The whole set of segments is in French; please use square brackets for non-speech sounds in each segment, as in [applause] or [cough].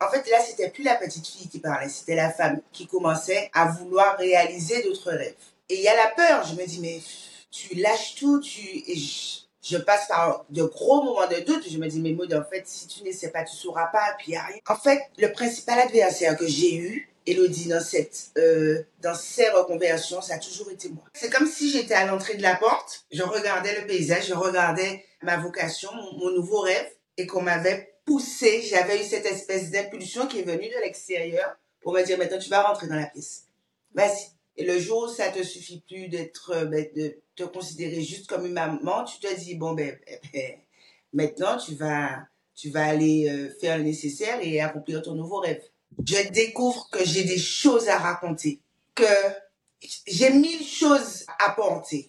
En fait, là, c'était plus la petite fille qui parlait, c'était la femme qui commençait à vouloir réaliser d'autres rêves. Et il y a la peur. Je me dis, mais tu lâches tout, tu je, passe par de gros moments de doute. Je me dis, mais Maud, en fait, si tu ne sais pas, tu sauras pas, puis il y a rien. En fait, le principal adversaire que j'ai eu, Elodie, dans cette, euh, dans ces reconversions, ça a toujours été moi. C'est comme si j'étais à l'entrée de la porte, je regardais le paysage, je regardais ma vocation, mon nouveau rêve, et qu'on m'avait poussé, j'avais eu cette espèce d'impulsion qui est venue de l'extérieur pour me dire, maintenant tu vas rentrer dans la pièce. Vas-y. Et le jour où ça te suffit plus d'être, euh, ben, de te considérer juste comme une maman, tu te dis, bon, ben, ben, ben maintenant tu vas, tu vas aller euh, faire le nécessaire et accomplir ton nouveau rêve. Je découvre que j'ai des choses à raconter, que j'ai mille choses à porter.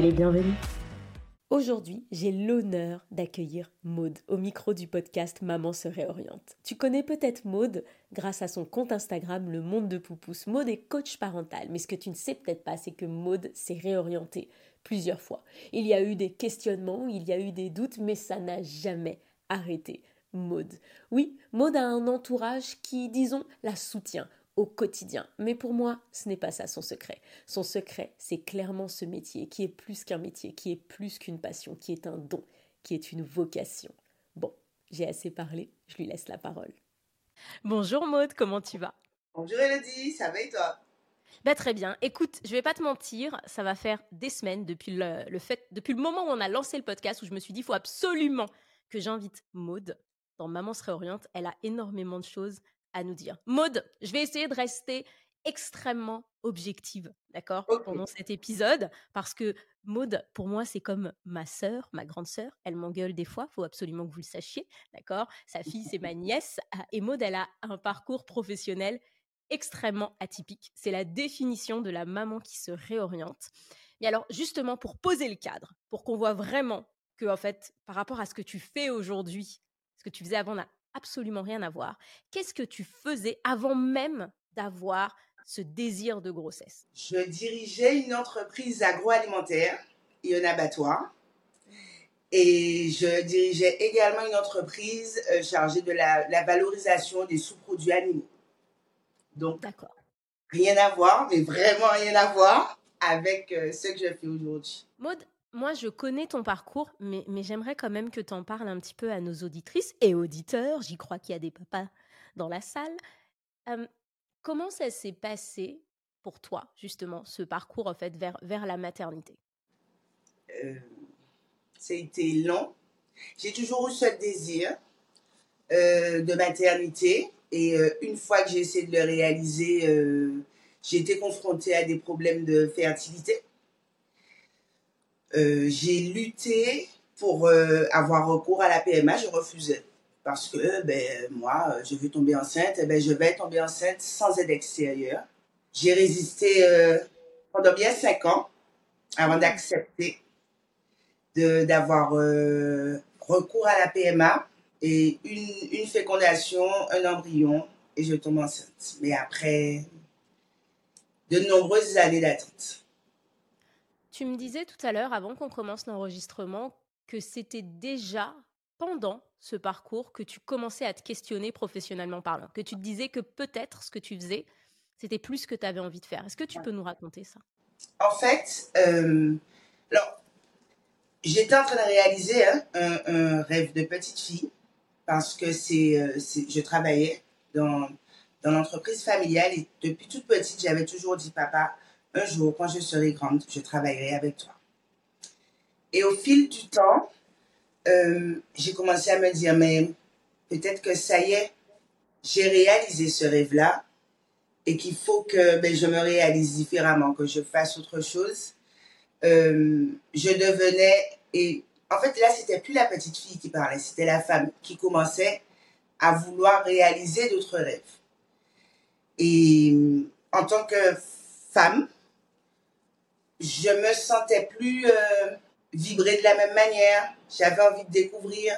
les bienvenus. Aujourd'hui, j'ai l'honneur d'accueillir Maude au micro du podcast Maman se réoriente. Tu connais peut-être Maude grâce à son compte Instagram Le Monde de Poupous. Maude est coach parental, mais ce que tu ne sais peut-être pas, c'est que Maude s'est réorientée plusieurs fois. Il y a eu des questionnements, il y a eu des doutes, mais ça n'a jamais arrêté. Maude. Oui, Maude a un entourage qui, disons, la soutient au quotidien. Mais pour moi, ce n'est pas ça son secret. Son secret, c'est clairement ce métier qui est plus qu'un métier, qui est plus qu'une passion, qui est un don, qui est une vocation. Bon, j'ai assez parlé, je lui laisse la parole. Bonjour Maude, comment tu vas? Bonjour Elodie, ça va et toi? Bah, très bien. Écoute, je vais pas te mentir, ça va faire des semaines depuis le, fait, depuis le moment où on a lancé le podcast où je me suis dit, il faut absolument que j'invite Maude dans Maman se réoriente. Elle a énormément de choses à nous dire. Maude, je vais essayer de rester extrêmement objective, d'accord, pendant cet épisode, parce que Maude, pour moi, c'est comme ma sœur, ma grande sœur. Elle m'engueule des fois, faut absolument que vous le sachiez, d'accord. Sa fille, c'est ma nièce, ah, et Maude, elle a un parcours professionnel extrêmement atypique. C'est la définition de la maman qui se réoriente. Mais alors, justement, pour poser le cadre, pour qu'on voit vraiment que, en fait, par rapport à ce que tu fais aujourd'hui, ce que tu faisais avant absolument rien à voir. Qu'est-ce que tu faisais avant même d'avoir ce désir de grossesse? Je dirigeais une entreprise agroalimentaire et un abattoir. Et je dirigeais également une entreprise euh, chargée de la, valorisation des sous-produits animaux. Donc, rien à voir, mais vraiment rien à voir avec euh, ce que je fais aujourd'hui. Maud, moi, je connais ton parcours, mais, j'aimerais quand même que tu en parles un petit peu à nos auditrices et auditeurs. J'y crois qu'il y a des papas dans la salle. comment ça s'est passé pour toi, justement, ce parcours en fait vers, la maternité? Euh, C'était long. J'ai toujours eu ce désir euh, de maternité. Et euh, une fois que j'ai essayé de le réaliser, euh, j'ai été confrontée à des problèmes de fertilité. Euh, j'ai lutté pour euh, avoir recours à la PMA, je refusais. Parce que ben, moi, je veux tomber enceinte, ben, je vais tomber enceinte sans aide extérieure. J'ai résisté euh, pendant bien cinq ans avant d'accepter d'avoir recours à la PMA et une fécondation, un embryon, et je tombe enceinte. Mais après de nombreuses années d'attente. Tu me disais tout à l'heure, avant qu'on commence l'enregistrement, que c'était déjà pendant ce parcours que tu commençais à te questionner professionnellement parlant, que tu te disais que peut-être ce que tu faisais, c'était plus ce que tu avais envie de faire. Est-ce que tu peux nous raconter ça? En fait, euh, alors, j'étais en train de réaliser hein, un, rêve de petite fille parce que c'est, euh, je travaillais dans, dans l'entreprise familiale et depuis toute petite, j'avais toujours dit, papa, un jour, quand je serai grande, je travaillerai avec toi. Et au fil du temps, euh, j'ai commencé à me dire, mais peut-être que ça y est, j'ai réalisé ce rêve-là et qu'il faut que ben, je me réalise différemment, que je fasse autre chose. Euh, je devenais, et en fait, là, c'était plus la petite fille qui parlait, c'était la femme qui commençait à vouloir réaliser d'autres rêves. Et en tant que femme, je me sentais plus euh, vibrer de la même manière. J'avais envie de découvrir.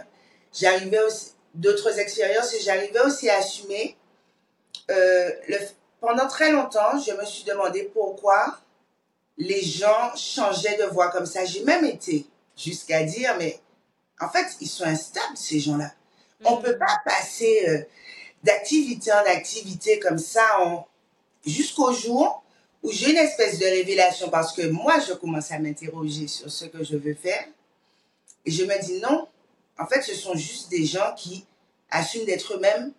J'arrivais aussi d'autres expériences et j'arrivais aussi à assumer. Euh, le, pendant très longtemps, je me suis demandé pourquoi les gens changeaient de voix comme ça. J'ai même été jusqu'à dire, mais en fait, ils sont instables, ces gens-là. On ne peut mm. pas passer euh, d'activité en activité comme ça jusqu'au jour où j'ai une espèce de révélation parce que moi, je commence à m'interroger sur ce que je veux faire. Et je me dis non, en fait, ce sont juste des gens qui assument d'être eux-mêmes,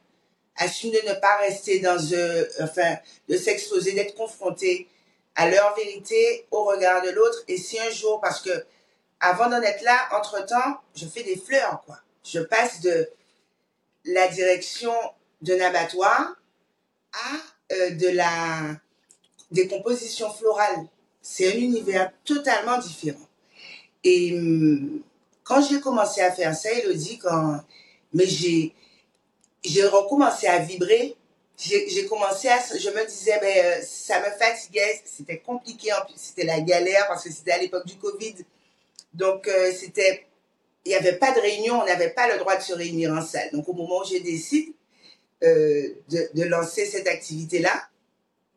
assument de ne pas rester dans, euh, enfin, de s'exposer, d'être confrontés à leur vérité au regard de l'autre. Et si un jour, parce que avant d'en être là, entre-temps, je fais des fleurs, quoi. Je passe de la direction d'un abattoir à euh, de la des compositions florales. C'est un univers totalement différent. Et hum, quand j'ai commencé à faire ça, Elodie, quand mais j'ai j'ai recommencé à vibrer. J'ai commencé à, je me disais, ben, euh, ça me fatiguait, c'était compliqué, en plus c'était la galère parce que c'était à l'époque du Covid. Donc, euh, c'était, il n'y avait pas de réunion, on n'avait pas le droit de se réunir en salle. Donc, au moment où j'ai décidé euh, de, de, lancer cette activité-là,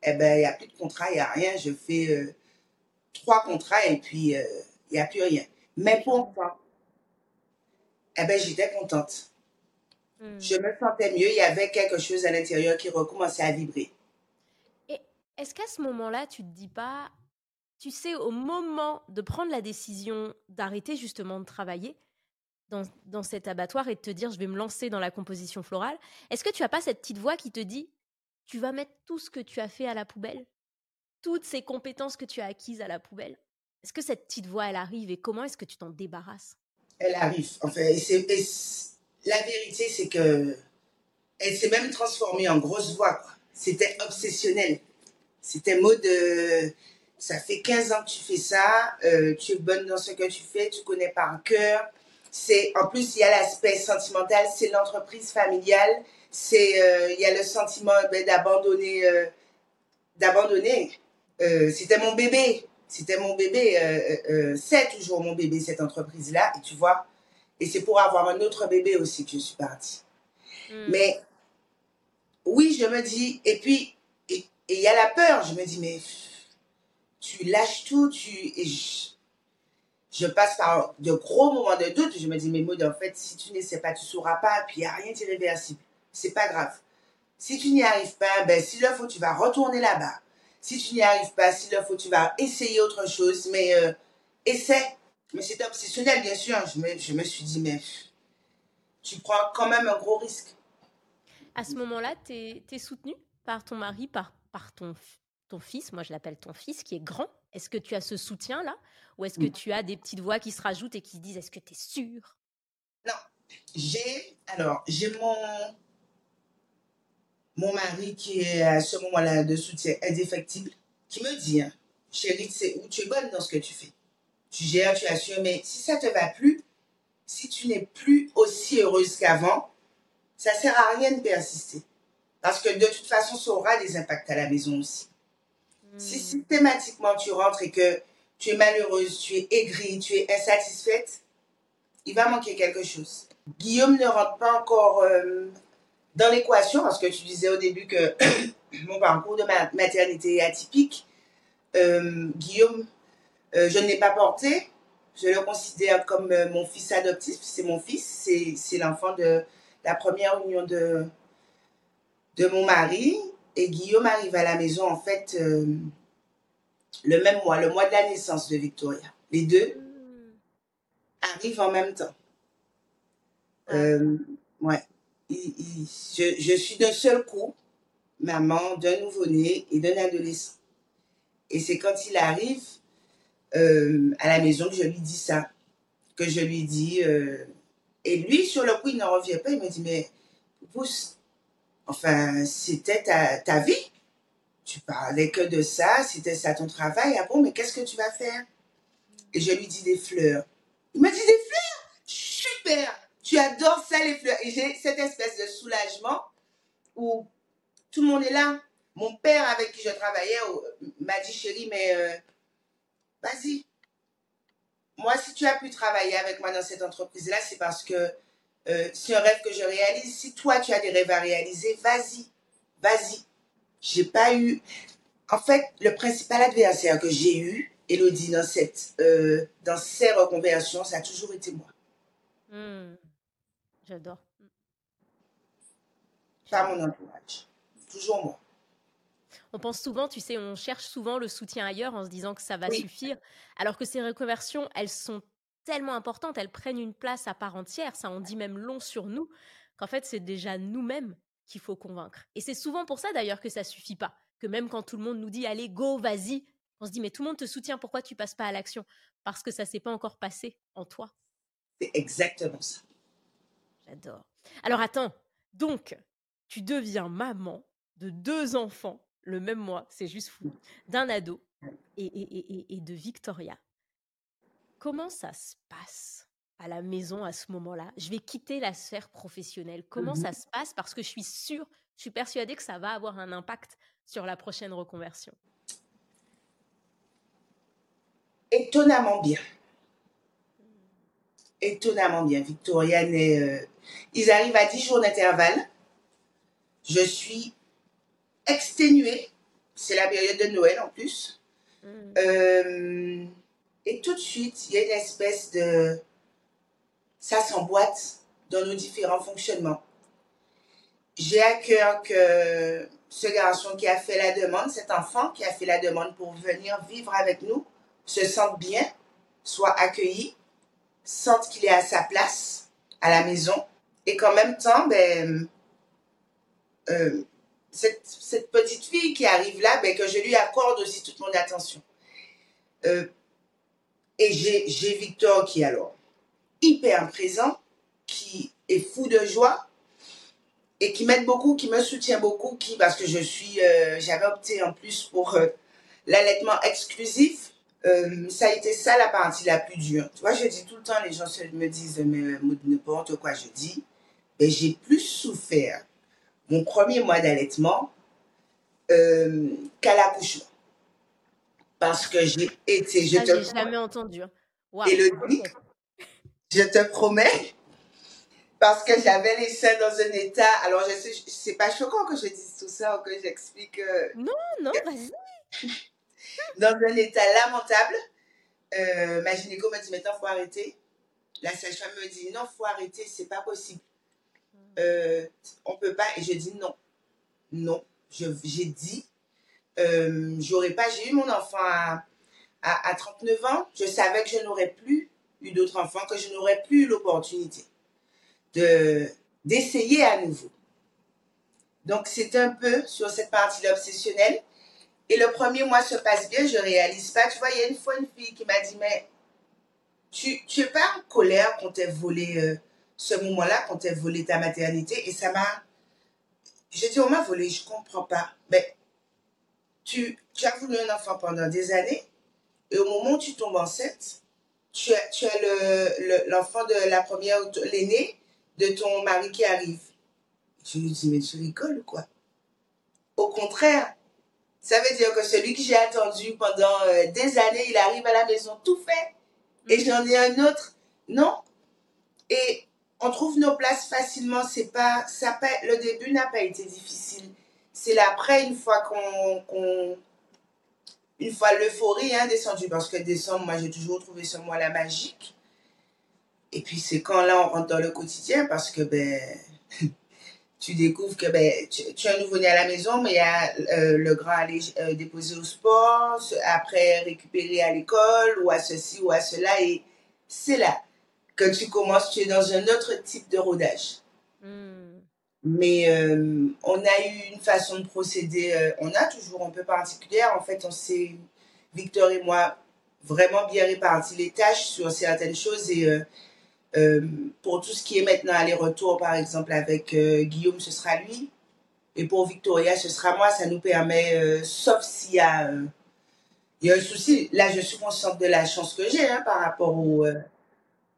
eh ben, il n'y a plus de contrat, il n'y a rien. Je fais euh, trois contrats et puis euh, il n'y a plus rien. Mais pourquoi Eh ben, j'étais contente. Hmm. Je me sentais mieux. Il y avait quelque chose à l'intérieur qui recommençait à vibrer. Et est-ce qu'à ce, moment-là, tu te dis pas, tu sais, au moment de prendre la décision d'arrêter justement de travailler dans, dans, cet abattoir et de te dire je vais me lancer dans la composition florale, est-ce que tu as pas cette petite voix qui te dit tu vas mettre tout ce que tu as fait à la poubelle, toutes ces compétences que tu as acquises à la poubelle? Est-ce que cette petite voix, elle arrive et comment est-ce que tu t'en débarrasses? Elle arrive. Enfin, et la vérité, c'est que elle s'est même transformée en grosse voix. C'était obsessionnel. C'était mode, ça fait 15 ans que tu fais ça, euh, tu es bonne dans ce que tu fais, tu connais par cœur. C'est en plus il y a l'aspect sentimental, c'est l'entreprise familiale c'est euh, il y a le sentiment ben, d'abandonner euh, d'abandonner. Euh, c'était mon bébé. C'était mon bébé c'est toujours mon bébé cette entreprise là et tu vois. Et c'est pour avoir un autre bébé aussi que je suis partie. Hmm. mais oui je me dis et puis et il y a la peur. Je me dis mais tu lâches tout tu et je, passe par de gros moments de doute. Je me dis mais Maud en fait si tu ne sais pas tu sauras pas puis il n'y a rien d'irréversible c'est pas grave. Si tu n'y arrives pas, ben, s'il le faut, tu vas retourner là-bas. Si tu n'y arrives pas, s'il le faut, tu vas essayer autre chose, mais euh, essaie. Mais c'est obsessionnel, bien sûr. Je me, je me suis dit, mais tu prends quand même un gros risque. À ce moment-là, tu es, soutenu par ton mari, par, par ton, ton fils, moi je l'appelle ton fils, qui est grand. Est-ce que tu as ce soutien-là? Ou est-ce que tu as des petites voix qui se rajoutent et qui disent, est-ce que tu es sûr Non. J'ai, alors, j'ai mon, mon mari qui est à ce moment-là de soutien indéfectible, qui me dit, hein, chérie, c'est où tu es bonne dans ce que tu fais. Tu gères, tu assures, mais si ça te va plus, si tu n'es plus aussi heureuse qu'avant, ça sert à rien de persister. Parce que de toute façon, ça aura des impacts à la maison aussi. Hmm. Si systématiquement tu rentres et que tu es malheureuse, tu es aigrie, tu es insatisfaite, il va manquer quelque chose. Guillaume ne rentre pas encore euh, dans l'équation, parce que tu disais au début que [coughs] mon parcours de maternité est atypique, euh, Guillaume, euh, je ne l'ai pas porté. Je le considère comme euh, mon fils adoptif. C'est mon fils. C'est l'enfant de la première union de, de mon mari. Et Guillaume arrive à la maison, en fait, le même mois, le mois de la naissance de Victoria. Les deux arrivent en même temps. ouais je, suis d'un seul coup maman d'un nouveau-né et d'un adolescent. Et c'est quand il arrive euh, à la maison que je lui dis ça, que je lui dis. Euh, et lui, sur le coup, il n'en revient pas. Il me dit Mais, pousse, enfin, c'était ta, ta, vie. Tu parlais que de ça, c'était ça ton travail. Ah bon, mais qu'est-ce que tu vas faire? Et je lui dis des fleurs. Il me dit des fleurs? Super, tu adores ça les fleurs. Et j'ai cette espèce de soulagement où tout le monde est là. Mon père avec qui je travaillais m'a dit, chérie, mais euh, vas-y. Moi, si tu as pu travailler avec moi dans cette entreprise-là, c'est parce que euh, c'est un rêve que je réalise. Si toi, tu as des rêves à réaliser, vas-y, vas-y. J'ai pas eu... En fait, le principal adversaire que j'ai eu, Elodie, dans, cette, euh, dans ces reconversions, ça a toujours été moi. Hmm. J'adore. Pas mon entourage. Toujours moi. On pense souvent, tu sais, on cherche souvent le soutien ailleurs en se disant que ça va suffire, alors que ces reconversions, elles sont tellement importantes, elles prennent une place à part entière, ça en dit même long sur nous, qu'en fait, c'est déjà nous-mêmes qu'il faut convaincre. Et c'est souvent pour ça d'ailleurs que ça suffit pas, que même quand tout le monde nous dit allez, go, vas-y, on se dit mais tout le monde te soutient, pourquoi tu passes pas à l'action? Parce que ça s'est pas encore passé en toi. C'est exactement ça. J'adore. Alors attends, donc tu deviens maman de deux enfants le même mois, c'est juste fou, d'un ado et, de Victoria. Comment ça se passe à la maison à ce moment-là? Je vais quitter la sphère professionnelle. Comment mmh ça se passe? Parce que je suis sûre, je suis persuadée que ça va avoir un impact sur la prochaine reconversion. Étonnamment bien. Étonnamment bien. Victoria, euh, ils arrivent à 10 jours d'intervalle. Je suis exténuée. C'est la période de Noël en plus. Mm. Euh, et tout de suite, il y a une espèce de... Ça s'emboîte dans nos différents fonctionnements. J'ai à cœur que ce garçon qui a fait la demande, cet enfant qui a fait la demande pour venir vivre avec nous, se sente bien, soit accueilli, sente qu'il est à sa place à la maison et qu'en même temps, ben, euh, cette, petite fille qui arrive là, ben, que je lui accorde aussi toute mon attention. Euh, et j'ai Victor qui est alors hyper présent, qui est fou de joie et qui m'aide beaucoup, qui me soutient beaucoup, qui parce que je suis, euh, j'avais opté en plus pour l'allaitement exclusif. Ça a été ça la partie la plus dure. Tu vois, je dis tout le temps, les gens me disent mais n'importe quoi je dis. Mais ben, j'ai plus souffert mon premier mois d'allaitement euh, qu'à l'accouchement. Parce que j'ai été, je te jamais entendu. Hein. je te promets, parce que j'avais les seins dans un état. Alors, je sais, c'est pas choquant que je dise tout ça ou que j'explique. Euh, non, non, vas-y. Dans un état lamentable. Euh, ma gynéco m'a dit maintenant, faut arrêter. La sage-femme me dit non, faut arrêter, c'est pas possible euh, on peut pas. Et je dis non. Non. J'ai dit, euh, j'aurais pas, j'ai eu mon enfant à, à, 39 ans. Je savais que je n'aurais plus eu d'autres enfants, que je n'aurais plus eu l'opportunité de, d'essayer à nouveau. Donc, c'est un peu sur cette partie-là obsessionnelle. Et le premier mois se passe bien, je réalise pas. Tu vois, il y a une fois une fille qui m'a dit, mais tu, tu es pas en colère qu'on t'ait volé euh, ce moment-là quand elle volé ta maternité? Et ça m'a... J'ai dit, on m'a volé, je comprends pas. Mais tu, tu as voulu un enfant pendant des années et au moment où tu tombes enceinte, tu as, tu as l'enfant de la première, l'aîné de ton mari qui arrive. Je lui dis, mais tu rigoles ou quoi? Au contraire, ça veut dire que celui que j'ai attendu pendant euh, des années, il arrive à la maison tout fait. Et mm. j'en ai un autre. Non. Et on trouve nos places facilement. C'est pas, ça le début n'a pas été difficile. C'est l'après, une fois qu'on, une fois l'euphorie hein, descendu, parce que décembre, moi j'ai toujours trouvé ce mois-là magique. Et puis c'est quand là on rentre dans le quotidien, parce que ben, [laughs] tu découvres que ben, tu, as un nouveau-né à la maison, mais il y a euh, le grand aller euh, déposer au sport, après récupérer à l'école, ou à ceci ou à cela, et c'est là que tu commences, tu es dans un autre type de rodage. Hmm. Mais euh, on a eu une façon de procéder, on a toujours un peu particulière. En fait, on s'est, Victor et moi, vraiment bien réparti les tâches sur certaines choses. Et pour tout ce qui est maintenant aller-retour, par exemple, avec Guillaume, ce sera lui. Et pour Victoria, ce sera moi. Ça nous permet, sauf s'il y a, il y a un souci. Là, je suis consciente de la chance que j'ai hein, par rapport au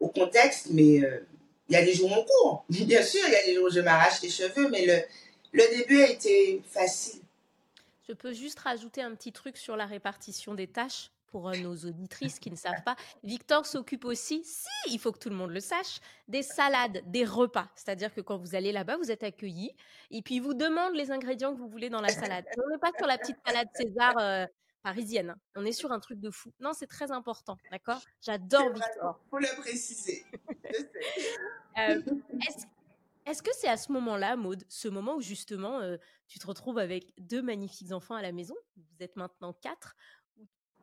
au contexte, mais euh, Il y a des jours où on court. [laughs] Bien sûr, il y a des jours où je m'arrache les cheveux, mais le, le début a été facile. Je peux juste rajouter un petit truc sur la répartition des tâches pour euh, nos auditrices qui ne savent pas. Victor s'occupe aussi, si, il faut que tout le monde le sache, des salades, des repas. C'est-à-dire que quand vous allez là-bas, vous êtes accueillis et puis il vous demande les ingrédients que vous voulez dans la salade. on n'est pas sur la petite salade César euh, parisienne. Hein. On est sur un truc de fou. Non, c'est très important, d'accord? J'adore Victor. Faut le préciser. [laughs] Euh, est-ce est-ce que c'est à ce moment-là, Maude, ce moment où justement euh, tu te retrouves avec deux magnifiques enfants à la maison, vous êtes maintenant quatre,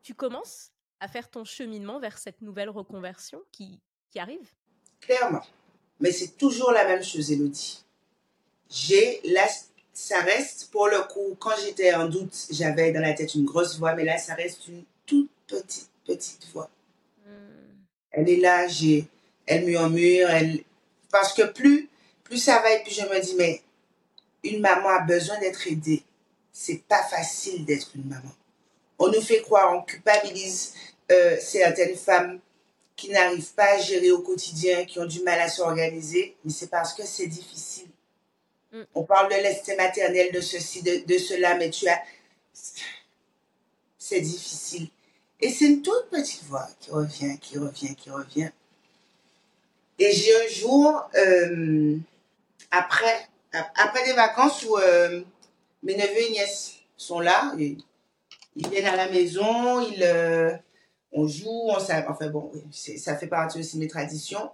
tu commences à faire ton cheminement vers cette nouvelle reconversion qui, qui arrive? Clairement. Mais c'est toujours la même chose, Elodie. J'ai là, ça reste pour le coup, quand j'étais en doute, j'avais dans la tête une grosse voix, mais là, ça reste une toute petite, petite voix. Hmm. Elle est là, j'ai, elle murmure, elle, parce que plus plus ça va et puis je me dis, mais une maman a besoin d'être aidée. C'est pas facile d'être une maman. On nous fait croire, on culpabilise euh, certaines femmes qui n'arrivent pas à gérer au quotidien, qui ont du mal à s'organiser, mais c'est parce que c'est difficile. Mm. On parle de l'estime maternelle, de ceci, de, de cela, mais tu as... C'est difficile. Et c'est une toute petite voix qui revient, qui revient, qui revient. Et j'ai un jour, euh, après, après des vacances où euh, mes neveux et nièces sont là, ils, viennent à la maison, ils, euh, on joue, on enfin bon, ça fait partie aussi de mes traditions.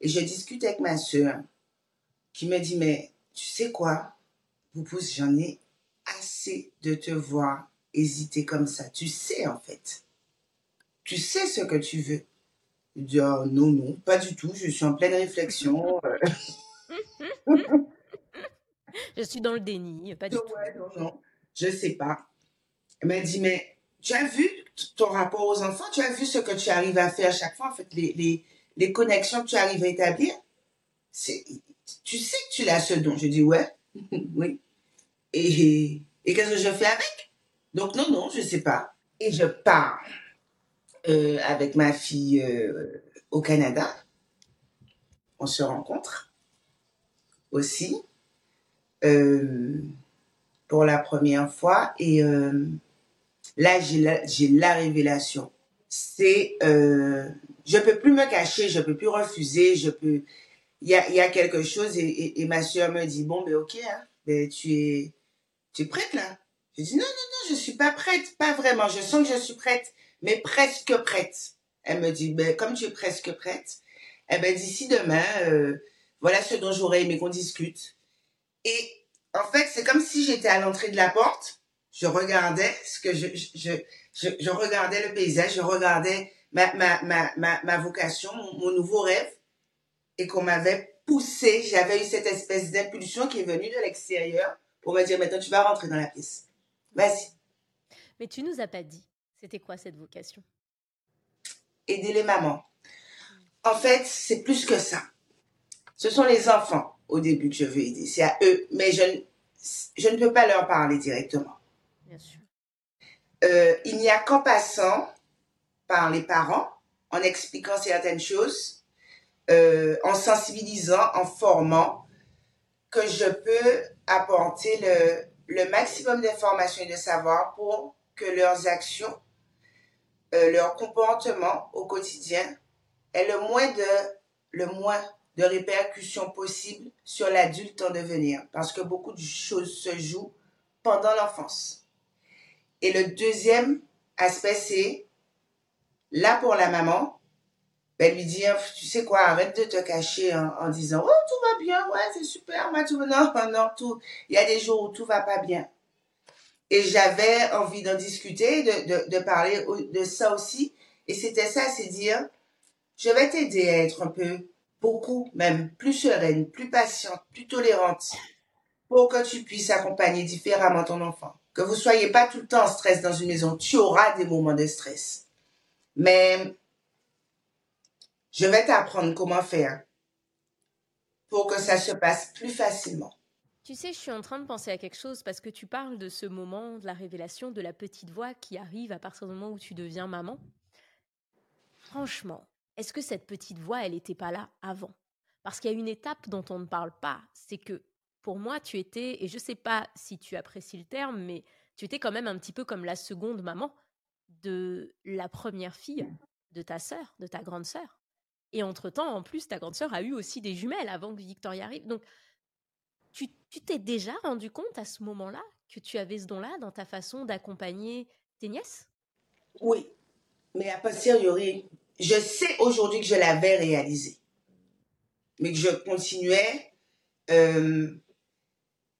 Et je discute avec ma soeur qui me dit, mais tu sais quoi, Poupous, j'en ai assez de te voir hésiter comme ça. Tu sais en fait. Tu sais ce que tu veux. Je dis, oh, non, non, pas du tout, je suis en pleine réflexion. Euh. [laughs] je suis dans le déni, pas du tout. non, non, je sais pas. Elle m'a dit, mais tu as vu ton rapport aux enfants, tu as vu ce que tu arrives à faire chaque fois, en fait, les, les, les connexions que tu arrives à établir? Tu sais que tu l'as ce don. Je dis, ouais, [laughs] oui. Et, et qu'est-ce que je fais avec? Donc, non, non, je sais pas. Et je pars euh, avec ma fille euh, au Canada. On se rencontre aussi euh, pour la première fois. Et là, j'ai la, la, révélation. C'est, euh, je peux plus me cacher, je peux plus refuser, je peux. Il y a, quelque chose et, et, ma soeur me dit bon, ben ok, hein, ben, tu es, tu es prête là? Je dis non, non, non, je suis pas prête, pas vraiment. Je sens que je suis prête, mais presque prête. Elle me dit ben comme tu es presque prête, eh ben d'ici demain, euh, voilà ce dont j'aurais aimé qu'on discute. Et en fait, c'est comme si j'étais à l'entrée de la porte, je regardais ce que je, je, je, je regardais le paysage, je regardais ma, ma, ma, ma, ma vocation, mon, nouveau rêve, et qu'on m'avait poussé, j'avais eu cette espèce d'impulsion qui est venue de l'extérieur pour me dire maintenant tu vas rentrer dans la pièce. Vas-y. Mais tu nous as pas dit, c'était quoi cette vocation? Aider les mamans. En fait, c'est plus que ça. Ce sont les enfants au début que je veux aider. C'est à eux, mais je, je ne peux pas leur parler directement. Euh, il n'y a qu'en passant par les parents, en expliquant certaines choses, euh, en sensibilisant, en formant, que je peux apporter le, maximum d'informations et de savoir pour que leurs actions, euh, leur comportement au quotidien de, le moins de répercussions possibles sur l'adulte en devenir, parce que beaucoup de choses se jouent pendant l'enfance. Et le deuxième aspect, c'est là pour la maman, ben lui dire, tu sais quoi, arrête de te cacher en, disant, oh, tout va bien, ouais, c'est super, moi, tout, non, non, tout, il y a des jours où tout va pas bien. Et j'avais envie d'en discuter, de parler de ça aussi. Et c'était ça, c'est dire, je vais t'aider à être un peu beaucoup même plus sereine, plus patiente, plus tolérante pour que tu puisses accompagner différemment ton enfant. Que vous soyez pas tout le temps en stress dans une maison. Tu auras des moments de stress. Mais je vais t'apprendre comment faire pour que ça se passe plus facilement. Tu sais, je suis en train de penser à quelque chose parce que tu parles de ce moment de la révélation de la petite voix qui arrive à partir du moment où tu deviens maman. Franchement, est-ce que cette petite voix, elle n'était pas là avant? Parce qu'il y a une étape dont on ne parle pas, c'est que pour moi, tu étais, et je ne sais pas si tu apprécies le terme, mais tu étais quand même un petit peu comme la seconde maman de la première fille de ta sœur, de ta grande sœur. Et entre-temps, en plus, ta grande sœur a eu aussi des jumelles avant que Victoria arrive. Donc, tu t'es déjà rendu compte à ce moment-là que tu avais ce don-là dans ta façon d'accompagner tes nièces? Oui, mais à posteriori, je sais aujourd'hui que je l'avais réalisé, mais que je continuais. Euh,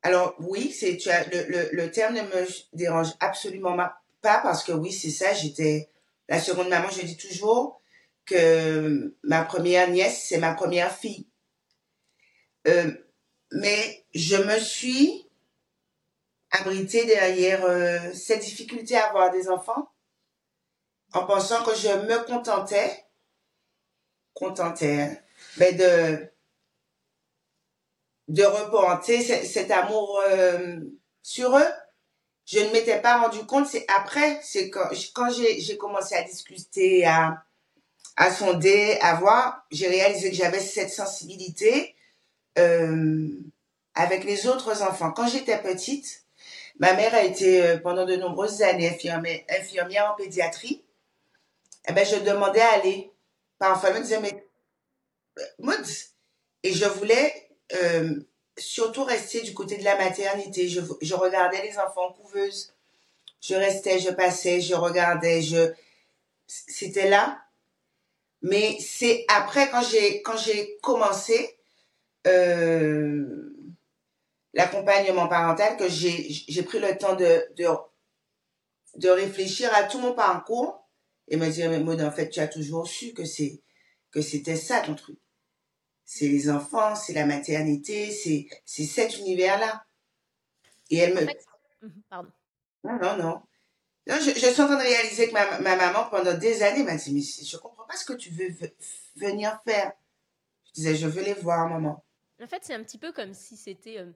alors oui, c'est tu as le, le, terme ne me dérange absolument pas parce que oui, c'est ça. J'étais la seconde maman. Je dis toujours que ma première nièce, c'est ma première fille. Euh, mais je me suis abritée derrière euh, cette difficulté à avoir des enfants en pensant que je me contentais, contentais, hein, mais de de reporter cet amour euh, sur eux. Je ne m'étais pas rendu compte, c'est après, c'est quand, quand j'ai commencé à discuter, à, à sonder, à voir, j'ai réalisé que j'avais cette sensibilité euh, avec les autres enfants. Quand j'étais petite, ma mère a été euh, pendant de nombreuses années infirmière, infirmière en pédiatrie. Eh ben, je demandais à aller. Parfois, elle me disait, mais Maud, et je voulais euh, surtout rester du côté de la maternité. Je, regardais les enfants couveuses. Je restais, je passais, je regardais, c'était là. Mais c'est après quand j'ai commencé euh, l'accompagnement parental que j'ai pris le temps de, réfléchir à tout mon parcours et me dire mais Maud en fait tu as toujours su que c'était ça ton truc c'est les enfants, c'est la maternité, c'est, c'est cet univers-là. Et elle me... Mhm, pardon. Non, non, non. non je, je, suis en train de réaliser que ma, ma maman, pendant des années, m'a dit, mais je comprends pas ce que tu veux venir faire. Je disais, je veux les voir, maman. En fait, c'est un petit peu comme si c'était euh,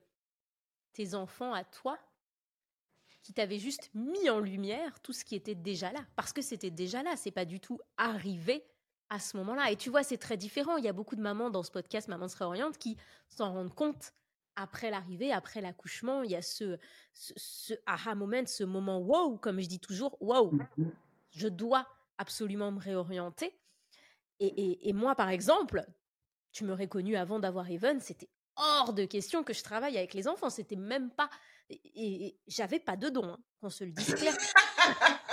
tes enfants à toi qui t'avaient juste mis en lumière tout ce qui était déjà là. Parce que c'était déjà là, c'est pas du tout arrivé à ce moment-là. Et tu vois, c'est très différent. Il y a beaucoup de mamans dans ce podcast, Maman se réoriente, qui s'en rendent compte après l'arrivée, après l'accouchement. Il y a ce, ce, aha moment, ce moment wow, comme je dis toujours, wow, mm-hmm. je dois absolument me réorienter. Et, et, moi, par exemple, tu m'aurais connu avant d'avoir Evan, c'était hors de question que je travaille avec les enfants. C'était même pas. Et, j'avais pas de don, hein, qu'on se le dise clair. [laughs]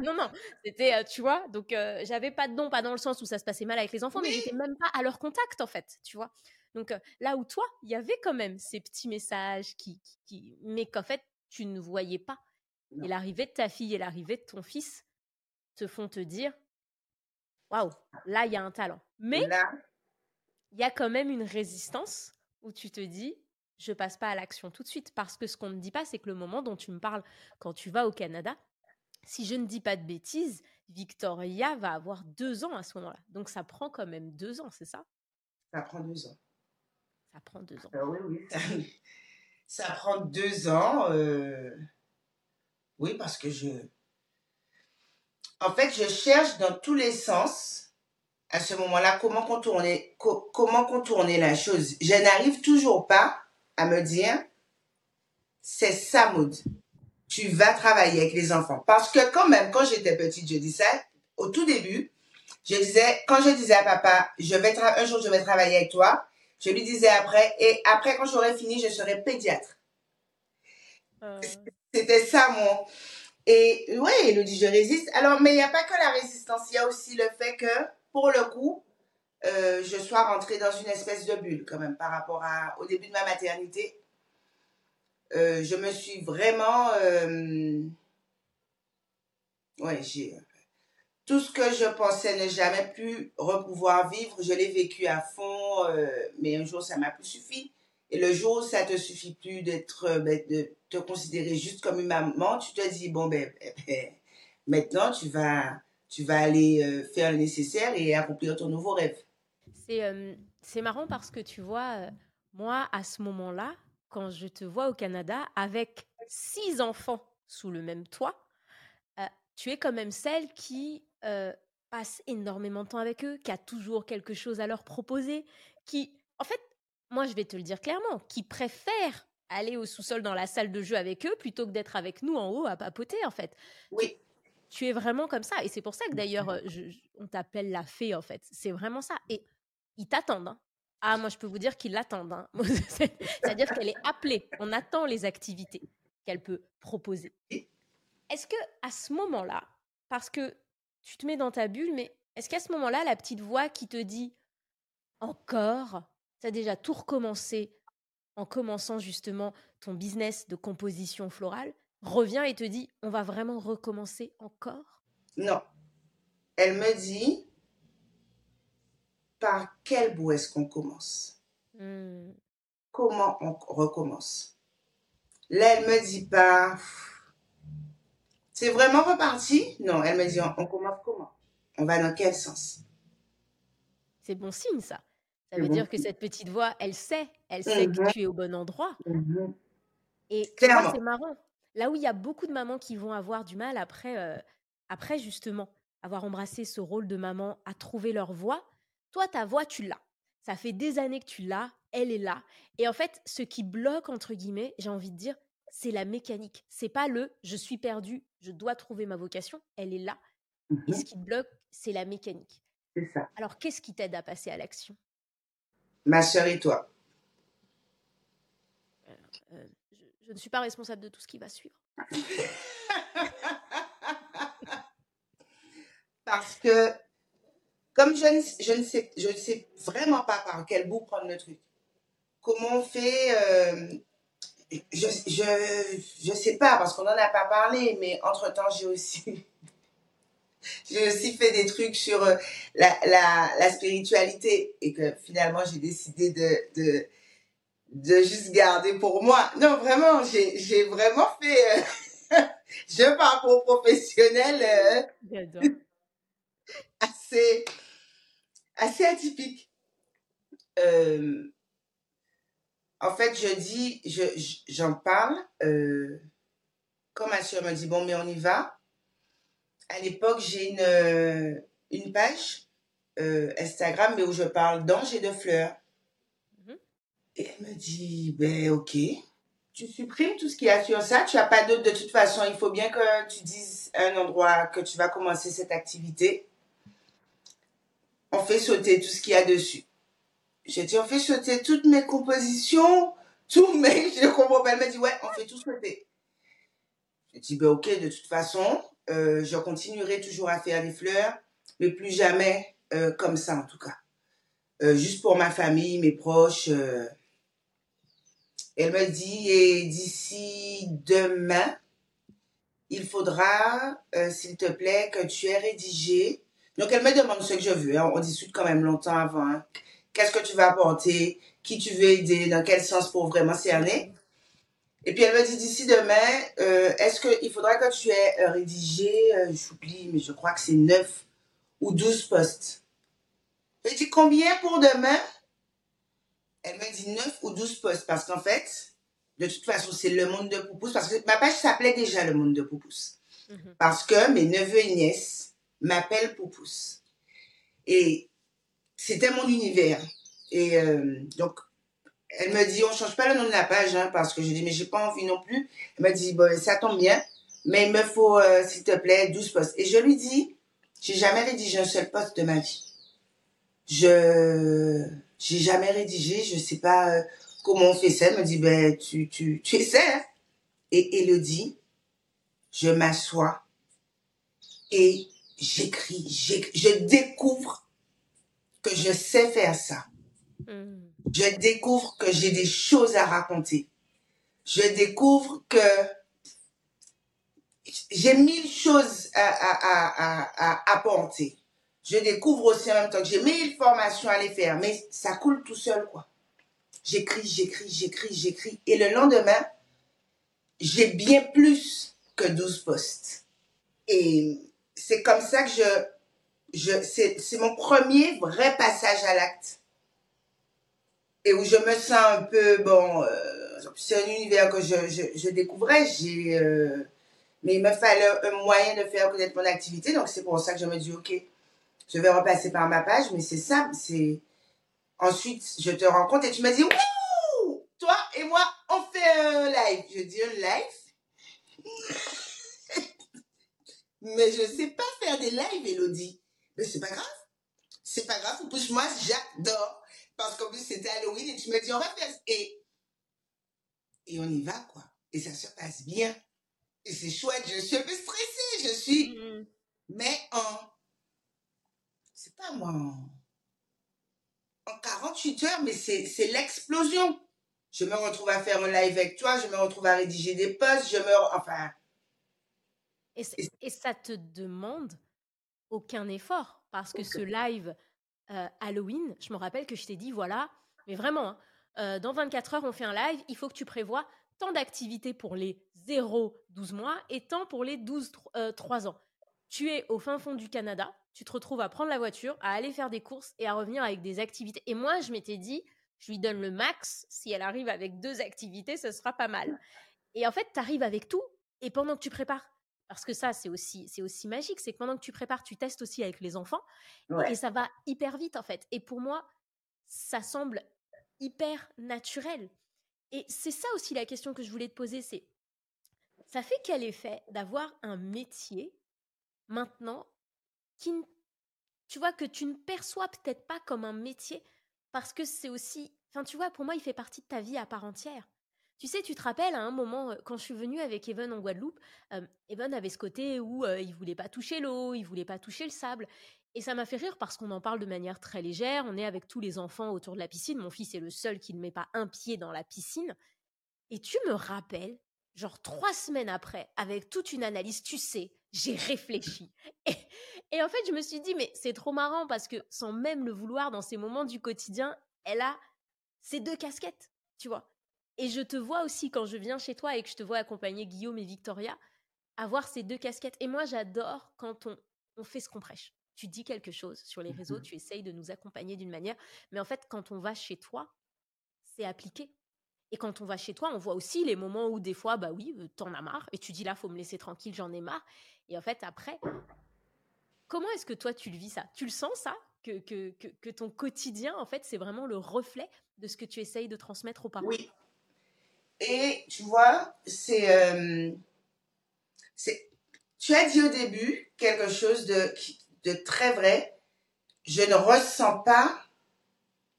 [laughs] non, non, c'était, euh, tu vois, donc euh, j'avais pas de don, pas dans le sens où ça se passait mal avec les enfants, mais j'étais même pas à leur contact, en fait, tu vois. Donc euh, là où toi, il y avait quand même ces petits messages qui, qui, mais qu'en fait, tu ne voyais pas. Et l'arrivée de ta fille et l'arrivée de ton fils te font te dire, waouh, là, il y a un talent. Mais il y a quand même une résistance où tu te dis, je passe pas à l'action tout de suite parce que ce qu'on ne dit pas, c'est que le moment dont tu me parles quand tu vas au Canada, si je ne dis pas de bêtises, Victoria va avoir deux ans à ce moment-là. Donc ça prend quand même deux ans, c'est ça? Ça prend deux ans. Ça prend deux ans. Ah oui, oui. [laughs] Ça, prend deux ans. Euh, oui, parce que je... En fait, je cherche dans tous les sens à ce moment-là comment contourner, comment contourner la chose. Je n'arrive toujours pas à me dire, c'est ça, Maud tu vas travailler avec les enfants. Parce que quand même, quand j'étais petite, je disais, au tout début, je disais, quand je disais à papa, je vais un jour, je vais travailler avec toi, je lui disais après, et après, quand j'aurai fini, je serai pédiatre. Euh. C'était ça mon... Et oui, il dit, je résiste. Alors, mais il n'y a pas que la résistance, il y a aussi le fait que, pour le coup, euh, je sois rentrée dans une espèce de bulle quand même par rapport à, au début de ma maternité. Euh, je me suis vraiment... Euh, ouais, j'ai... Tout ce que je pensais ne jamais plus repouvoir vivre, je l'ai vécu à fond, euh, mais un jour ça m'a plus suffi. Et le jour où ça te suffit plus d'être, ben, de te considérer juste comme une maman, tu te dis bon ben, ben, ben maintenant tu vas, tu vas aller faire le nécessaire et accomplir ton nouveau rêve. C'est, c'est marrant parce que tu vois, moi à ce moment-là, quand je te vois au Canada avec six enfants sous le même toit, euh, tu es quand même celle qui euh, passe énormément de temps avec eux, qui a toujours quelque chose à leur proposer, qui, en fait, moi, je vais te le dire clairement, qui préfèrent aller au sous-sol dans la salle de jeu avec eux plutôt que d'être avec nous en haut à papoter, en fait. Oui. Tu, es vraiment comme ça. Et c'est pour ça que d'ailleurs, euh, on t'appelle la fée, en fait. C'est vraiment ça. Et ils t'attendent. Hein. Ah, moi, je peux vous dire qu'ils l'attendent. Hein. [laughs] C'est-à-dire qu'elle est appelée. On attend les activités qu'elle peut proposer. Est-ce que à ce moment-là, parce que tu te mets dans ta bulle, mais est-ce qu'à ce moment-là, la petite voix qui te dit encore, tu as déjà tout recommencé en commençant justement ton business de composition florale, revient et te dit on va vraiment recommencer encore? Non. Elle me dit par quel bout est-ce qu'on commence? Mmh. Comment on recommence? Là, elle me dit pas c'est vraiment reparti? Non, elle me dit on commence comment? On va dans quel sens? C'est bon signe ça. Ça veut dire que cette petite voix, elle sait, elle sait que mmh tu es au bon endroit. Mmh Et c'est marrant. Là où il y a beaucoup de mamans qui vont avoir du mal après, euh, après justement avoir embrassé ce rôle de maman, à trouver leur voix, toi, ta voix, tu l'as. Ça fait des années que tu l'as, elle est là. Et en fait, ce qui bloque, entre guillemets, j'ai envie de dire, c'est la mécanique. C'est pas le je suis perdu, je dois trouver ma vocation. Elle est là. Et ce mmh qui te bloque, c'est la mécanique. C'est ça. Alors, qu'est-ce qui t'aide à passer à l'action? Ma sœur et toi. Euh, euh, je, ne suis pas responsable de tout ce qui va suivre. [laughs] Parce que, comme je ne, je ne, sais, je ne sais vraiment pas par quel bout prendre le truc, comment on fait. Euh, je, je, je sais pas, parce qu'on n'en a pas parlé, mais entre-temps, j'ai aussi [laughs] aussi fait des trucs sur euh, la, la, la, spiritualité et que finalement j'ai décidé de, de, de, juste garder pour moi. Non, vraiment, j'ai vraiment fait. Euh, [laughs] je parle professionnel euh, assez, assez atypique. en fait, je dis, j'en je, parle. quand ma soeur me dit, bon, mais on y va à l'époque, j'ai une, euh, une page euh, Instagram, mais où je parle d'anges et de fleurs. Mhm. Et elle me dit, ben ok, tu supprimes tout ce qu'il y a sur ça, tu n'as pas d'autre. De toute façon, il faut bien que tu dises un endroit que tu vas commencer cette activité. On fait sauter tout ce qu'il y a dessus. J'ai dit, on fait sauter toutes mes compositions, tout, mais je [laughs] comprends pas. Elle me dit, ouais, on fait tout sauter. J'ai dit, ben ok, de toute façon, euh, je continuerai toujours à faire des fleurs, mais plus jamais euh, comme ça en tout cas. Euh, juste pour ma famille, mes proches. Elle me dit, et d'ici demain, il faudra, s'il te plaît, que tu aies rédigé. Donc elle me demande ce que je veux. Hein? On discute quand même longtemps avant. Hein. Qu'est-ce que tu vas apporter? Qui tu veux aider? Dans quel sens pour vraiment cerner et puis elle me dit d'ici demain, euh, est-ce qu'il faudra que tu aies euh, rédigé, euh, j'oublie, mais je crois que c'est 9 ou 12 postes. Je dit combien pour demain? Elle me dit 9 ou 12 postes parce qu'en fait, de toute façon, c'est le monde de Poupous parce que ma page s'appelait déjà le monde de Poupous. Mhm. Parce que mes neveux et nièces m'appellent Poupous. Et c'était mon univers. Et donc, elle me dit, on change pas le nom de la page, hein, parce que je dis, mais j'ai pas envie non plus. Elle m'a dit, bon, ça tombe bien, mais il me faut, euh, s'il te plaît, 12 postes. Et je lui dis, j'ai jamais rédigé un seul poste de ma vie. Je, j'ai jamais rédigé, je sais pas euh, comment on fait ça. Elle me dit, ben, tu, tu, tu essaies, hein. Et je m'assois et j'écris, je découvre que je sais faire ça. Hmm je découvre que j'ai des choses à raconter. Je découvre que j'ai mille choses à, à, à, à, apporter. Je découvre aussi en même temps que j'ai mille formations à les faire, mais ça coule tout seul, quoi. J'écris, j'écris, j'écris, j'écris. Et le lendemain, j'ai bien plus que 12 postes. Et c'est comme ça que je, je c'est mon premier vrai passage à l'acte et où je me sens un peu, bon, euh, c'est un univers que je, je, je découvrais, j'ai, euh, mais il me fallait un moyen de faire connaître mon activité, donc c'est pour ça que je me dis, ok, je vais repasser par ma page, mais c'est ça, c'est, Ensuite, je te rencontre et tu me dis, Wouh! Toi et moi, on fait un live. Je dis un live? Mais je sais pas faire des lives, Elodie. Mais c'est pas grave. C'est pas grave. Pour moi, j'adore. Parce qu'en plus, c'était Halloween et tu me dis, on va faire. Et, et on y va, quoi. Et ça se passe bien. Et c'est chouette. Je suis un peu stressée. Je suis. Mm-hmm. Mais en. C'est pas moi. En 48 heures, mais c'est l'explosion. Je me retrouve à faire un live avec toi, je me retrouve à rédiger des posts, je me. Enfin. Et, et ça te demande aucun effort. Parce que ce live euh, Halloween, je me rappelle que je t'ai dit voilà, mais vraiment, hein, euh, dans 24 heures, on fait un live, il faut que tu prévois tant d'activités pour les 0-12 mois et tant pour les 12-3 euh, ans. Tu es au fin fond du Canada, tu te retrouves à prendre la voiture, à aller faire des courses et à revenir avec des activités. Et moi, je m'étais dit, je lui donne le max, si elle arrive avec deux activités, ce sera pas mal. Et en fait, tu arrives avec tout, et pendant que tu prépares, parce que ça, c'est aussi, c'est aussi magique, c'est que pendant que tu prépares, tu testes aussi avec les enfants, et ça va hyper vite en fait. Et pour moi, ça semble hyper naturel. Et c'est ça aussi la question que je voulais te poser, c'est ça fait quel effet d'avoir un métier maintenant qui, tu vois, que tu ne perçois peut-être pas comme un métier parce que c'est aussi, enfin, tu vois, pour moi, il fait partie de ta vie à part entière. Tu sais, tu te rappelles à un moment, quand je suis venue avec Evan en Guadeloupe, Evan avait ce côté où il voulait pas toucher l'eau, il voulait pas toucher le sable. Et ça m'a fait rire parce qu'on en parle de manière très légère. On est avec tous les enfants autour de la piscine. Mon fils est le seul qui ne met pas un pied dans la piscine. Et tu me rappelles, genre trois semaines après, avec toute une analyse, tu sais, j'ai réfléchi. [laughs] Et, en fait, je me suis dit, mais c'est trop marrant parce que sans même le vouloir, dans ces moments du quotidien, elle a ces deux casquettes, tu vois. Et je te vois aussi quand je viens chez toi et que je te vois accompagner Guillaume et Victoria, avoir ces deux casquettes. Et moi, j'adore quand on, on fait ce qu'on prêche. Tu dis quelque chose sur les réseaux, mmh tu essayes de nous accompagner d'une manière, mais en fait, quand on va chez toi, c'est appliqué. Et quand on va chez toi, on voit aussi les moments où des fois, bah oui, euh, t'en as marre, et tu dis là, faut me laisser tranquille, j'en ai marre. Et en fait, après, comment est-ce que toi, tu le vis ça? Tu le sens ça? Que, que, que, ton quotidien, en fait, c'est vraiment le reflet de ce que tu essayes de transmettre aux parents? Oui. Et tu vois, c'est... Euh, tu as dit au début quelque chose de, de très vrai. Je ne ressens pas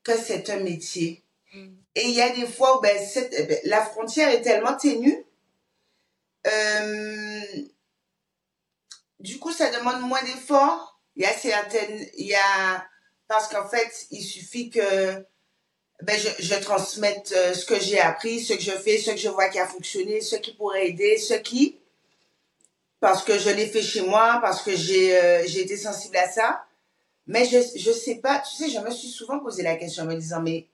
que c'est un métier. Mm. Et il y a des fois où ben, eh ben, la frontière est tellement ténue. Euh, du coup, ça demande moins d'efforts. Il y a certaines, il y a, parce qu'en fait, il suffit que ben, je, je transmette euh, ce que j'ai appris, ce que je fais, ce que je vois qui a fonctionné, ce qui pourrait aider, ce qui, parce que je l'ai fait chez moi, parce que j'ai euh, été sensible à ça. Mais je je sais pas, tu sais, je me suis souvent posé la question en me disant mais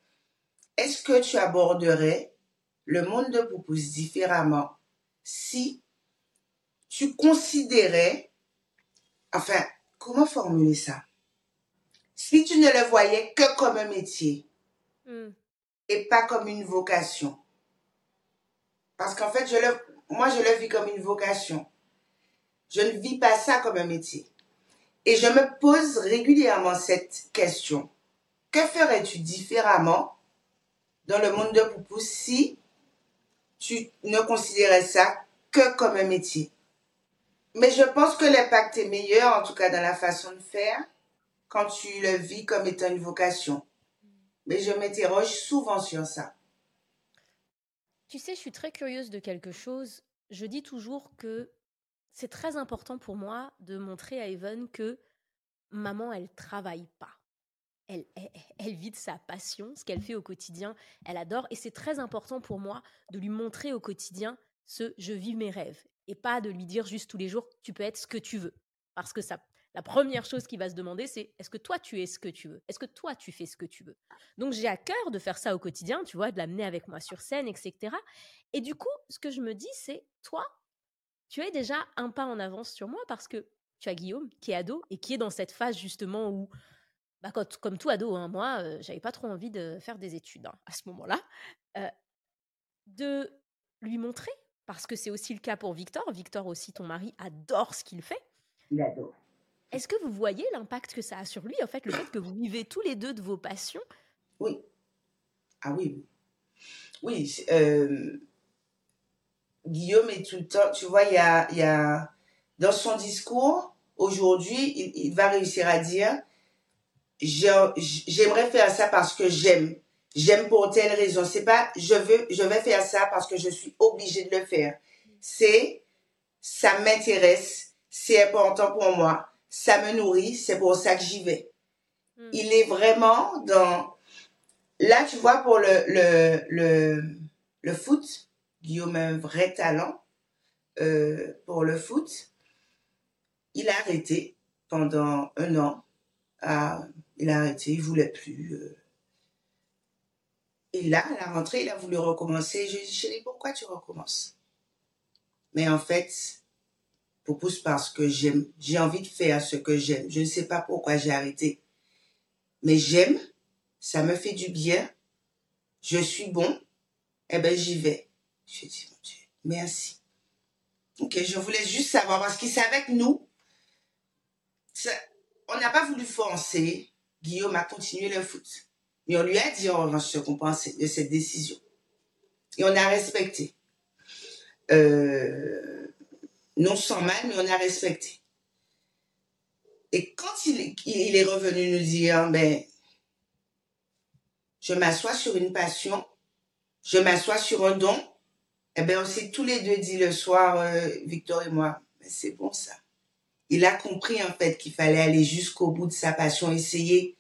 est-ce que tu aborderais le monde de Poupouse différemment si tu considérais enfin, comment formuler ça? Si tu ne le voyais que comme un métier hmm. et pas comme une vocation. Parce qu'en fait, je le moi je le vis comme une vocation. Je ne vis pas ça comme un métier. Et je me pose régulièrement cette question. Que ferais-tu différemment dans le monde de Poupou si tu ne considérais ça que comme un métier? Mais je pense que l'impact est meilleur, en tout cas dans la façon de faire, quand tu le vis comme étant une vocation. Mais je m'interroge souvent sur ça. Tu sais, je suis très curieuse de quelque chose. Je dis toujours que c'est très important pour moi de montrer à Evan que maman, elle travaille pas. Elle, elle, [laughs] vit de sa passion, ce qu'elle fait au quotidien, elle adore. Et c'est très important pour moi de lui montrer au quotidien ce je vis mes rêves. Et pas de lui dire juste tous les jours, tu peux être ce que tu veux. Parce que ça, la première chose qu'il va se demander, c'est est-ce que toi tu es ce que tu veux? Est-ce que toi tu fais ce que tu veux? Donc j'ai à cœur de faire ça au quotidien, tu vois, de l'amener avec moi sur scène, etc. Et du coup, ce que je me dis, c'est toi, tu es déjà un pas en avance sur moi parce que tu as Guillaume qui est ado et qui est dans cette phase justement où, bah, comme tout ado, hein, moi, euh, j'avais pas trop envie de faire des études hein, à ce moment-là, euh, de lui montrer, parce que c'est aussi le cas pour Victor. Victor aussi, ton mari, adore ce qu'il fait. Est-ce que vous voyez l'impact que ça a sur lui, en fait, le fait que vous vivez tous les deux de vos passions? Oui. Ah oui. Oui. Euh, Guillaume est tout le temps, tu vois, il y a, y a dans son discours, aujourd'hui, il, il, va réussir à dire, j'aimerais faire ça parce que j'aime. J'aime pour telle raison. C'est pas, je veux, je vais faire ça parce que je suis obligée de le faire. C'est, ça m'intéresse, c'est important pour moi, ça me nourrit, c'est pour ça que j'y vais. Hmm. Il est vraiment dans, là, tu vois, pour le, le, le, le foot, Guillaume a un vrai talent euh, pour le foot. Il a arrêté pendant un an. Ah, il a arrêté, il voulait plus. Euh. Et là, à la rentrée, il a voulu recommencer. Je lui ai dit, chérie, pourquoi tu recommences? Mais en fait, pour parce que j'aime. J'ai envie de faire ce que j'aime. Je ne sais pas pourquoi j'ai arrêté. Mais j'aime, ça me fait du bien. Je suis bon. Eh ben, j'y vais. Je dis, mon Dieu, merci. Ok, je voulais juste savoir, parce qu'il savait que nous, on n'a pas voulu forcer. Guillaume a continué le foot. Mais on lui a dit en revanche ce qu'on pensait de cette décision. Et on a respecté. Euh, non sans mal, mais on a respecté. Et quand il, est revenu nous dire, ben, je m'assois sur une passion, je m'assois sur un don, eh bien, on s'est tous les deux dit le soir, euh, Victor et moi, mais c'est bon ça. Il a compris en fait qu'il fallait aller jusqu'au bout de sa passion, essayer,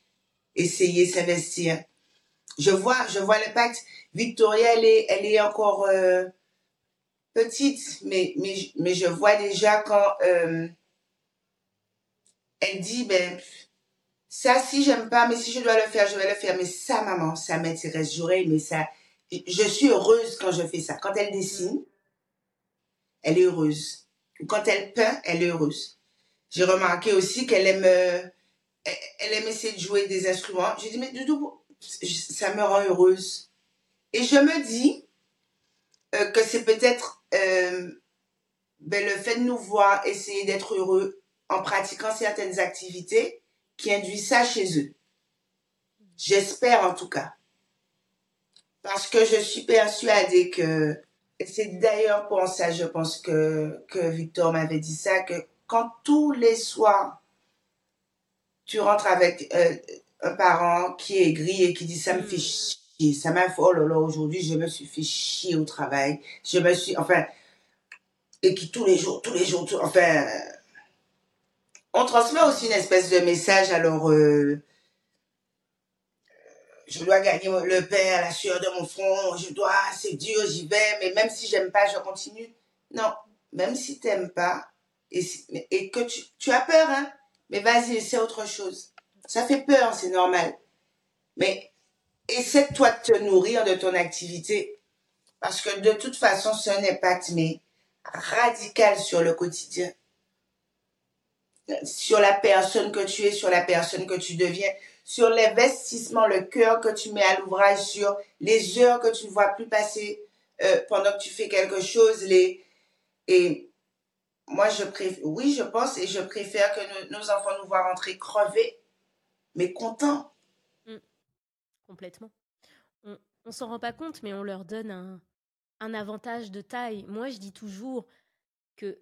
essayer s'investir. Je vois, je vois l'impact. Victoria, elle est, elle est encore euh, petite, mais, mais, mais je vois déjà quand euh, elle dit, ben, ça, si j'aime pas, mais si je dois le faire, je vais le faire. Mais ça, maman, ça m'intéresse. J'aurais aimé ça je suis heureuse quand je fais ça. Quand elle dessine, elle est heureuse. Quand elle peint, elle est heureuse. J'ai remarqué aussi qu'elle aime, euh, elle aime essayer de jouer des instruments. J'ai dit, mais Doudou, ça me rend heureuse. Et je me dis euh, que c'est peut-être euh, ben, le fait de nous voir essayer d'être heureux en pratiquant certaines activités qui induit ça chez eux. J'espère en tout cas. Parce que je suis persuadée que, c'est d'ailleurs pour ça, je pense que, que Victor m'avait dit ça, que quand tous les soirs, tu rentres avec euh, un parent qui est gris et qui dit ça me fait mm. Ça m'a fait, oh là là, aujourd'hui, je me suis fait chier au travail, je me suis, enfin, et qui tous les jours, tous les jours, enfin, on transmet aussi une espèce de message, alors, euh, je dois gagner le pain à la sueur de mon front, je dois, c'est dur, j'y vais, mais même si j'aime pas, je continue. Non, même si t'aimes pas, et, et que tu, tu as peur, hein, mais vas-y, c'est autre chose. Ça fait peur, c'est normal. Mais essaie toi de te nourrir de ton activité, parce que de toute façon, c'est un impact, mais radical sur le quotidien. Sur la personne que tu es, sur la personne que tu deviens sur l'investissement, le cœur que tu mets à l'ouvrage, sur les heures que tu ne vois plus passer euh, pendant que tu fais quelque chose. Et moi, je préfère, oui, je pense, et je préfère que nos, enfants nous voient rentrer crevés, mais contents. Complètement. On ne s'en rend pas compte, mais on leur donne un, un avantage de taille. Moi, je dis toujours que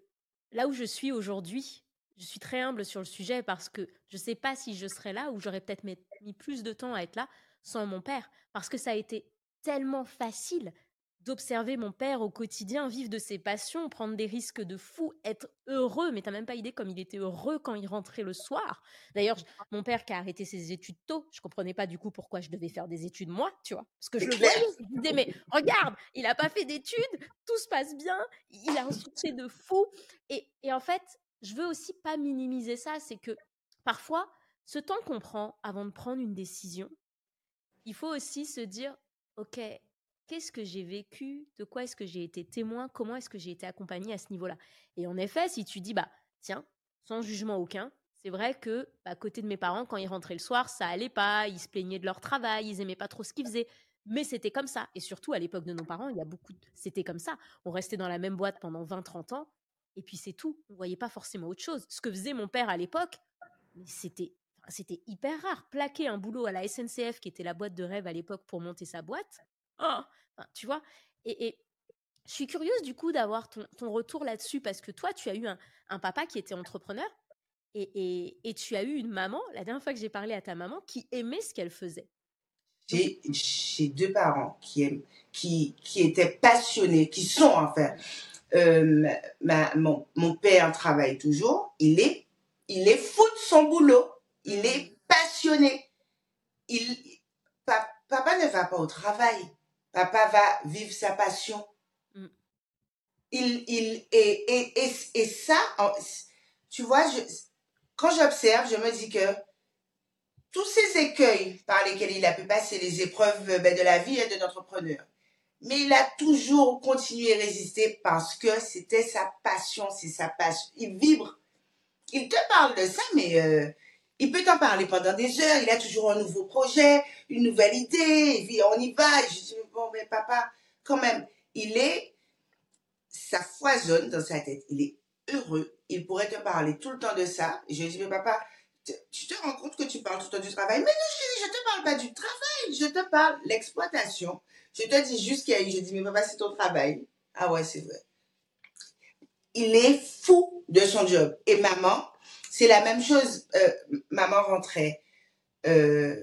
là où je suis aujourd'hui, je suis très humble sur le sujet parce que je ne sais pas si je serais là ou j'aurais peut-être mis plus de temps à être là sans mon père. Parce que ça a été tellement facile d'observer mon père au quotidien vivre de ses passions, prendre des risques de fou, être heureux. Mais t'as même pas idée comme il était heureux quand il rentrait le soir. D'ailleurs, mon père qui a arrêté ses études tôt, je comprenais pas du coup pourquoi je devais faire des études moi, tu vois. Parce que je le voyais, je me disais, mais regarde, il a pas fait d'études, tout se passe bien, il a un succès de fou. Et, et en fait, je veux aussi pas minimiser ça, c'est que parfois, ce temps qu'on prend avant de prendre une décision, il faut aussi se dire, OK, qu'est-ce que j'ai vécu, de quoi est-ce que j'ai été témoin, comment est-ce que j'ai été accompagné à ce niveau-là. Et en effet, si tu dis, bah, tiens, sans jugement aucun, c'est vrai que, bah, à côté de mes parents, quand ils rentraient le soir, ça allait pas, ils se plaignaient de leur travail, ils aimaient pas trop ce qu'ils faisaient. Mais c'était comme ça. Et surtout, à l'époque de nos parents, il y a beaucoup C'était comme ça. On restait dans la même boîte pendant 20-30 ans et puis c'est tout. On voyait pas forcément autre chose. Ce que faisait mon père à l'époque, c'était c'était hyper rare. Plaquer un boulot à la SNCF, qui était la boîte de rêve à l'époque pour monter sa boîte, oh, tu vois? Et, je suis curieuse du coup d'avoir ton, retour là-dessus parce que toi, tu as eu un, papa qui était entrepreneur et, tu as eu une maman, la dernière fois que j'ai parlé à ta maman, qui aimait ce qu'elle faisait. J'ai deux parents qui, aiment, qui, qui étaient passionnés, qui sont en fait. Euh, ma, mon, mon, père travaille toujours, il est, il est fou de son boulot, il est mm. passionné. Il, papa ne va pas au travail, papa va vivre sa passion. Mm. Il, il, et, et, et, et ça, tu vois, je, quand j'observe, je me dis que tous ces écueils par lesquels il a pu passer les épreuves ben, de la vie et de l'entrepreneur, mais il a toujours continué à résister parce que c'était sa passion, c'est sa passion. Il vibre. Il te parle de ça, mais euh, il peut t'en parler pendant des heures. Il a toujours un nouveau projet, une nouvelle idée. On y va. je dis, bon, mais papa, quand même, il est, ça foisonne dans sa tête. Il est heureux. Il pourrait te parler tout le temps de ça. Je lui dis, mais papa, tu te rends compte que tu parles tout le temps du travail? Mais non, chérie, je te parle pas du travail. Je te parle l'exploitation. Je te dis juste qu'il y a eu, je dis, mais papa, c'est ton travail. Ah ouais, c'est vrai. Il est fou de son job. Et maman, c'est la même chose. Euh, maman rentrait euh,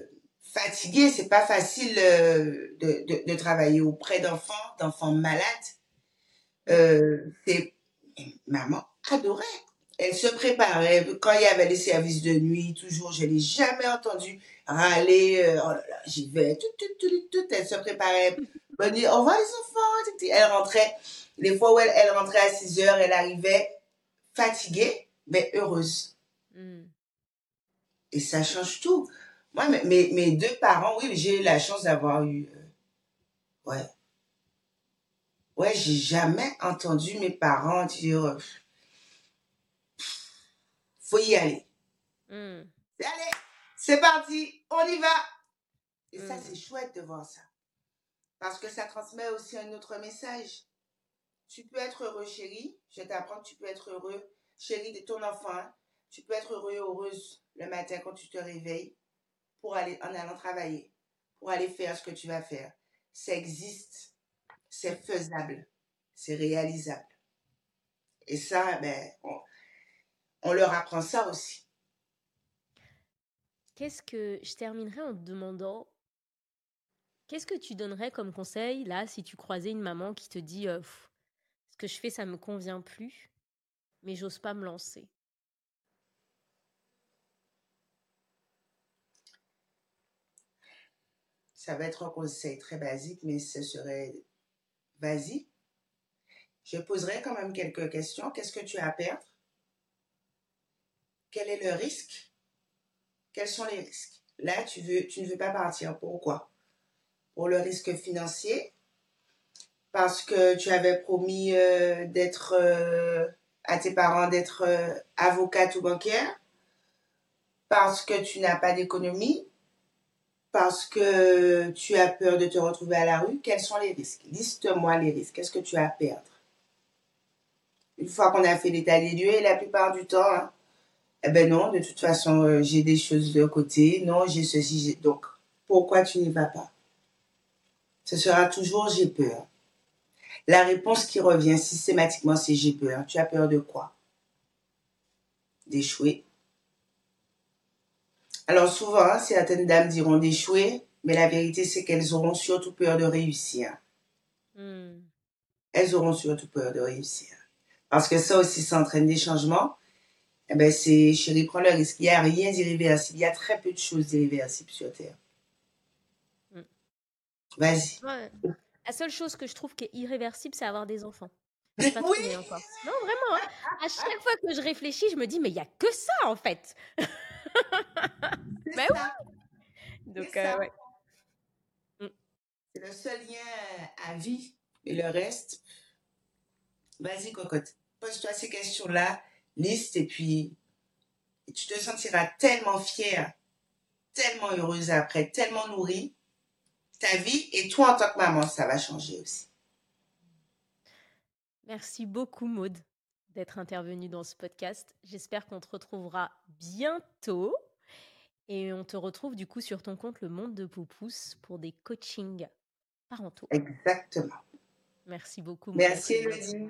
fatiguée. C'est pas facile euh, de, travailler auprès d'enfants, d'enfants malades. C'est maman adorait. Elle se préparait quand il y avait les services de nuit. Toujours, je l'ai jamais entendu râler. oh là, j'y vais. Tout, tout, tout, tout, Elle se préparait Bonne nuit, au revoir les enfants. Elle rentrait, les fois où elle, rentrait à 6 heures, elle arrivait fatiguée, mais heureuse. Hmm. Et ça change tout. Moi, mes, mes deux parents, oui, j'ai eu la chance d'avoir eu. Euh, ouais. Ouais, j'ai jamais entendu mes parents dire. Euh, faut y aller. Hmm. Allez, c'est parti, on y va. Et ça, hmm. c'est chouette de voir ça. Parce que ça transmet aussi un autre message. Tu peux être heureux, chérie. Je t'apprends que tu peux être heureux, chérie, de ton enfant. Tu peux être heureux, heureuse le matin quand tu te réveilles pour aller en allant travailler, pour aller faire ce que tu vas faire. Ça existe. C'est faisable. C'est réalisable. Et ça, ben, on, leur apprend ça aussi. Qu'est-ce que je terminerai en te demandant Qu'est-ce que tu donnerais comme conseil, là, si tu croisais une maman qui te dit Ce que je fais, ça me convient plus, mais j'ose pas me lancer? Ça va être un conseil très basique, mais ce serait basique. Je poserai quand même quelques questions. Qu'est-ce que tu as à perdre? Quel est le risque? Quels sont les risques? Là, tu, veux, tu ne veux pas partir. Pourquoi? Pour le risque financier. Parce que tu avais promis euh, d'être euh, à tes parents d'être euh, avocate ou banquière, parce que tu n'as pas d'économie, parce que tu as peur de te retrouver à la rue. Quels sont les risques? Liste-moi les risques. Qu'est-ce que tu as à perdre? Une fois qu'on a fait l'état des lieux, et la plupart du temps, hein, eh ben non, de toute façon, j'ai des choses de côté. Non, j'ai ceci. Donc, pourquoi tu n'y vas pas? Ce sera toujours j'ai peur. La réponse qui revient systématiquement, c'est j'ai peur. Tu as peur de quoi? D'échouer. Alors souvent, certaines dames diront d'échouer, mais la vérité, c'est qu'elles auront surtout peur de réussir. Hmm. Elles auront surtout peur de réussir. Parce que ça aussi, ça entraîne des changements. Eh ben, c'est, chérie, prends le risque. Il n'y a rien d'irréversible. Il y a très peu de choses irréversibles sur Terre. Vas-y. La seule chose que je trouve qui est irréversible, c'est avoir des enfants. [laughs] oui. Non, vraiment. Hein. À chaque fois que je réfléchis, je me dis, mais il n'y a que ça, en fait. Ben oui. Donc, euh, ouais. C'est le seul lien à vie. Et le reste, vas-y, cocotte. Pose-toi ces questions-là, liste, et puis tu te sentiras tellement fière, tellement heureuse après, tellement nourrie ta vie et toi en tant que maman, ça va changer aussi. Merci beaucoup Maude d'être intervenue dans ce podcast. J'espère qu'on te retrouvera bientôt. Et on te retrouve du coup sur ton compte Le Monde de Poupous pour des coachings parentaux. Exactement. Merci beaucoup. Merci, Elodie.